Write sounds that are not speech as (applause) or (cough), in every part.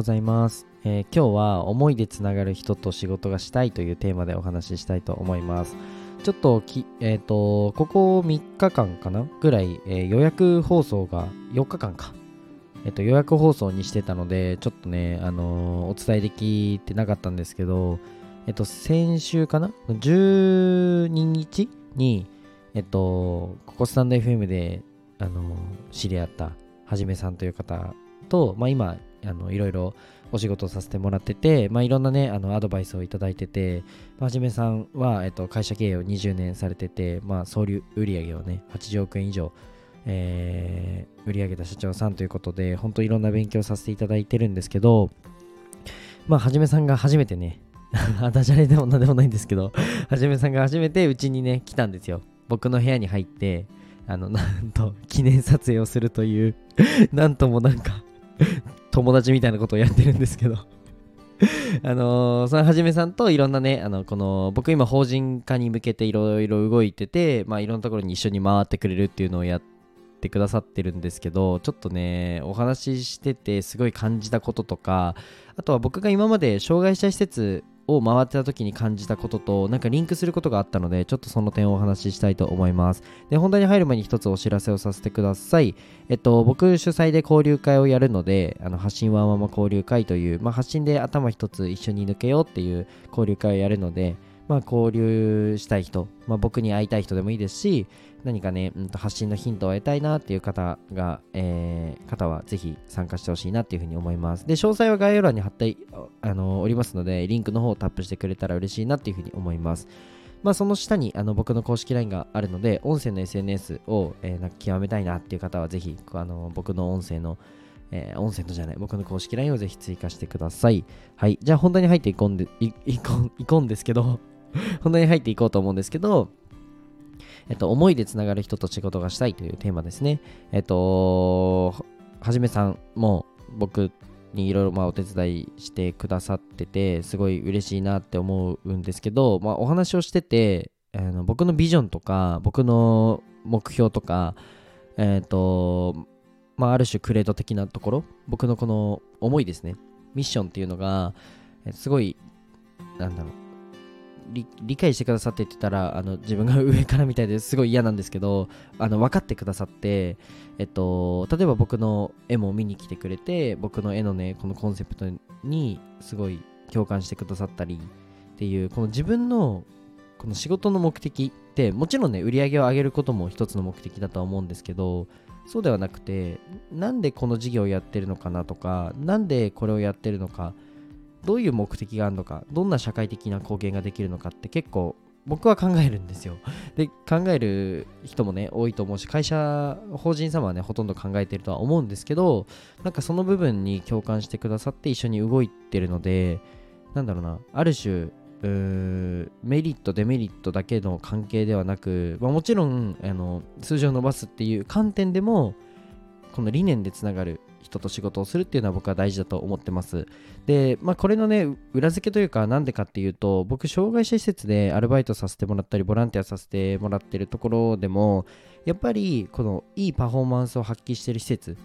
ございます、えー今日は思いでつながる人と仕事がしたいというテーマでお話ししたいと思いますちょっとき、えっ、と、ここ3日間かなぐらい、えー予約放送が4日間か。えっ、と、予約放送にしてたので、ちょっとね、あのお伝えできてなかったんですけど、えっ、と、先週かな ?12 日に、えっ、と、ここスタンド FM で、あの知り合ったはじめさんという方と、まあ、今、あの、いろいろお仕事させてもらってて、まあ、いろんなね、あの、アドバイスをいただいてて、まあはじめさんは、えっと、会社経営を20年されてて、まあ、総流売上をね、80億円以上、えー売り上げた社長さんということで、本当いろんな勉強させていただいてるんですけど、まあ、はじめさんが初めてね、(laughs) ダジャレでもなんでもないんですけど、はじめさんが初めてうちにね、来たんですよ。僕の部屋に入って、あの、なんと、記念撮影をするという、なんともなんか、友達みたいなことをやってるんですけど、(laughs) あのーそのはじめさんといろんなね、あの、この、僕今法人化に向けていろいろ動いてて、まあいろんなところに一緒に回ってくれるっていうのをやってくださってるんですけど、ちょっとね、お話ししててすごい感じたこととか、あとは僕が今まで障害者施設を回ってた時に感じたこととなんかリンクすることがあったのでちょっとその点をお話ししたいと思います。で本題に入る前に一つお知らせをさせてください。えっと僕主催で交流会をやるのであの発信ワンママ交流会という、まあ、発信で頭一つ一緒に抜けようっていう交流会をやるのでまあ、交流したい人、まあ、僕に会いたい人でもいいですし何かね、うん、と発信のヒントを得たいなっていう方が、えー方はぜひ参加してほしいなっていうふうに思います。で、詳細は概要欄に貼ってあのおりますので、リンクの方をタップしてくれたら嬉しいなっていうふうに思います。まあ、その下にあの僕の公式 LINE があるので、音声の SNS を、えーなんか極めたいなっていう方はぜひあの僕の音声のえー音声のじゃない、僕の公式 LINE をぜひ追加してください。はい。じゃあ本題に入っていこんで、いいこんいこんですけど、(laughs) 本題に入っていこうと思うんですけど、えっと、思いでつながる人と仕事がしたいというテーマですね。えっと、はじめさんも僕にいろいろお手伝いしてくださってて、すごい嬉しいなって思うんですけど、まあ、お話をしてて、あの僕のビジョンとか、僕の目標とか、えっと、まあ、ある種クレード的なところ、僕のこの思いですね、ミッションっていうのが、すごい、なんだろう、理解してくださってってたらあの自分が上からみたいですごい嫌なんですけどあの分かってくださって、えっと、例えば僕の絵も見に来てくれて僕の絵のねこのコンセプトにすごい共感してくださったりっていうこの自分のこの仕事の目的ってもちろんね売り上げを上げることも一つの目的だとは思うんですけどそうではなくてなんでこの事業をやってるのかなとかなんでこれをやってるのかどういう目的があるのかどんな社会的な貢献ができるのかって結構僕は考えるんですよ。(laughs) で考える人もね多いと思うし会社法人様はねほとんど考えてるとは思うんですけどなんかその部分に共感してくださって一緒に動いてるのでなんだろうなある種メリットデメリットだけの関係ではなく、まあ、もちろんあの数字を伸ばすっていう観点でもこの理念でつながる人と仕事をするっていうのは僕は大事だと思ってます。で、まあ、これのね裏付けというかなんでかっていうと僕障害者施設でアルバイトさせてもらったりボランティアさせてもらってるところでもやっぱりこのいいパフォーマンスを発揮してる施設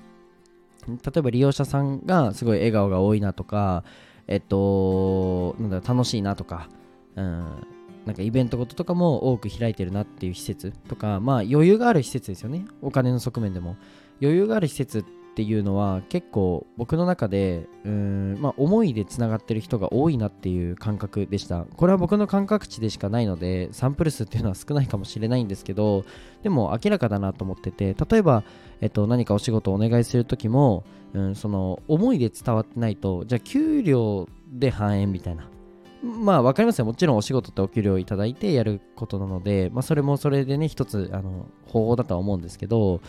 例えば利用者さんがすごい笑顔が多いなとかえっとなんだ楽しいなとかうんなんかイベントごととかも多く開いてるなっていう施設とかまあ余裕がある施設ですよね。お金の側面でも。余裕がある施設っっていうのは結構僕の中でうん、まあ、思いでつながってる人が多いなっていう感覚でした。これは僕の感覚値でしかないのでサンプル数っていうのは少ないかもしれないんですけどでも明らかだなと思ってて例えば、えっと、何かお仕事をお願いする時も、うん、その思いで伝わってないとじゃあ給料で反映みたいな。まあ分かりますよ。もちろんお仕事ってお給料をいただいてやることなので、まあ、それもそれでね一つあの方法だとは思うんですけど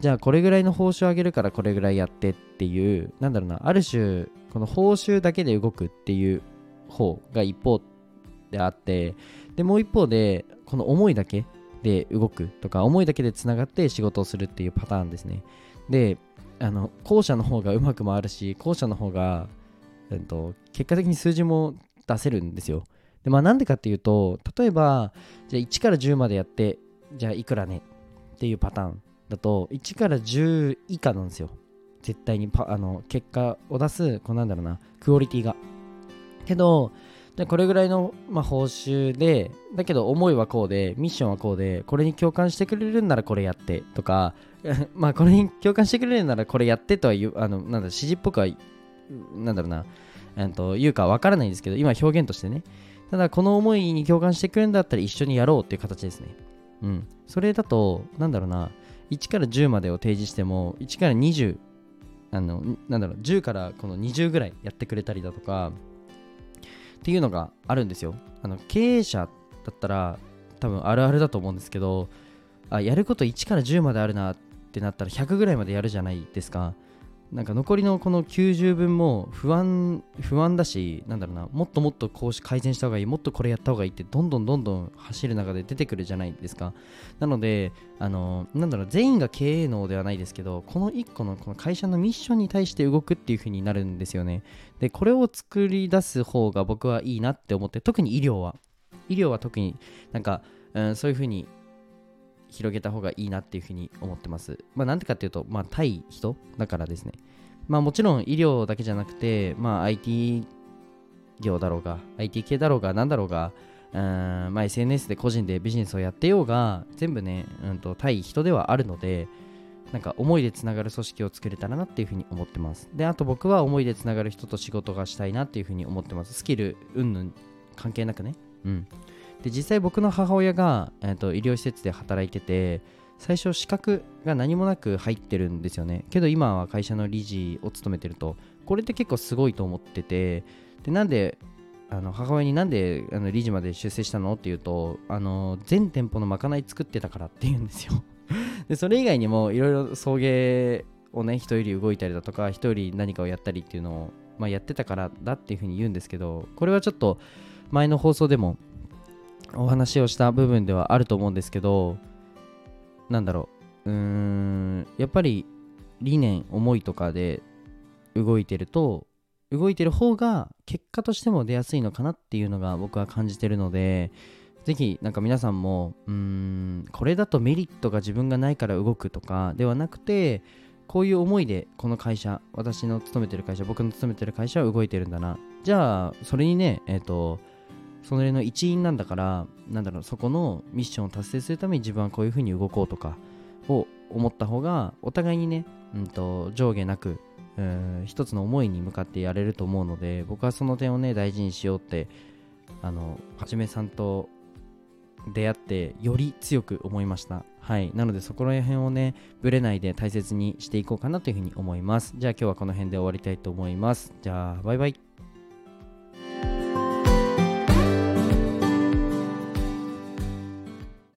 じゃあこれぐらいの報酬を上げるからこれぐらいやってっていうなんだろうなある種この報酬だけで動くっていう方が一方であってでもう一方でこの思いだけで動くとか思いだけでつながって仕事をするっていうパターンですね。であの後者の方がうまく回るし後者の方が、えっと、結果的に数字も出せるんですよ。でまあなんでかっていうと例えばじゃあ1から10までやってじゃあいくらねっていうパターン。だと1から10以下なんですよ。絶対にあの結果を出すこうなんだろうなクオリティが。けどこれぐらいの、まあ、報酬でだけど思いはこうでミッションはこうでこれに共感してくれるんならこれやってとか (laughs) まあこれに共感してくれるならこれやってとは言うあのなんだ指示っぽくはなんだろうな、えっと、言うかわからないんですけど今表現としてね。ただこの思いに共感してくれるんだったら一緒にやろうっていう形ですね。うん。それだとなんだろうな1から10までを提示しても1から20あのなんだろう10からこの20ぐらいやってくれたりだとかっていうのがあるんですよ。あの経営者だったら多分あるあるだと思うんですけどあやること1から10まであるなってなったら100ぐらいまでやるじゃないですか。なんか残りのこの90分も不安不安だしなんだろうなもっともっとこうし改善した方がいいもっとこれやった方がいいってどんどんどんどん走る中で出てくるじゃないですか。なのであのなんだろう全員が経営能ではないですけどこの1個のこの会社のミッションに対して動くっていう風になるんですよね。でこれを作り出す方が僕はいいなって思って特に医療は。医療は特になんか、うん、そういう風に広げた方がいいなっていうふうに思ってます。まあなんでかっていうと、まあ対人だからですね。まあもちろん医療だけじゃなくて、まあ IT 業だろうが、IT 系だろうが、なんだろうが、うんまあ、SNS で個人でビジネスをやってようが、全部ね、うんと対人ではあるので、なんか思いでつながる組織を作れたらなっていうふうに思ってます。で、あと僕は思いでつながる人と仕事がしたいなっていうふうに思ってます。スキル、うんぬん関係なくね。うん。で実際僕の母親が、えーと、医療施設で働いてて最初資格が何もなく入ってるんですよね。けど今は会社の理事を務めてると。これって結構すごいと思っててでなんであの母親になんであの理事まで出世したのっていうとあの全店舗のまかない作ってたからって言うんですよ。(laughs) でそれ以外にもいろいろ送迎をね人より動いたりだとか人より何かをやったりっていうのを、まあ、やってたからだっていうふうに言うんですけどこれはちょっと前の放送でもお話をした部分ではあると思うんですけどなんだろう。うーんやっぱり理念思いとかで動いてると動いてる方が結果としても出やすいのかなっていうのが僕は感じてるのでぜひなんか皆さんもうーんこれだとメリットが自分がないから動くとかではなくてこういう思いでこの会社私の勤めてる会社僕の勤めてる会社は動いてるんだな。じゃあそれにねえっ、ー、とそれの一員なんだからなんだろうそこのミッションを達成するために自分はこういうふうに動こうとかを思った方がお互いにね、うんと、上下なく、一つの思いに向かってやれると思うので僕はその点をね大事にしようってあのはじめさんと出会ってより強く思いました。はい。なのでそこら辺をねぶれないで大切にしていこうかなというふうに思います。じゃあ今日はこの辺で終わりたいと思います。じゃあバイバイ。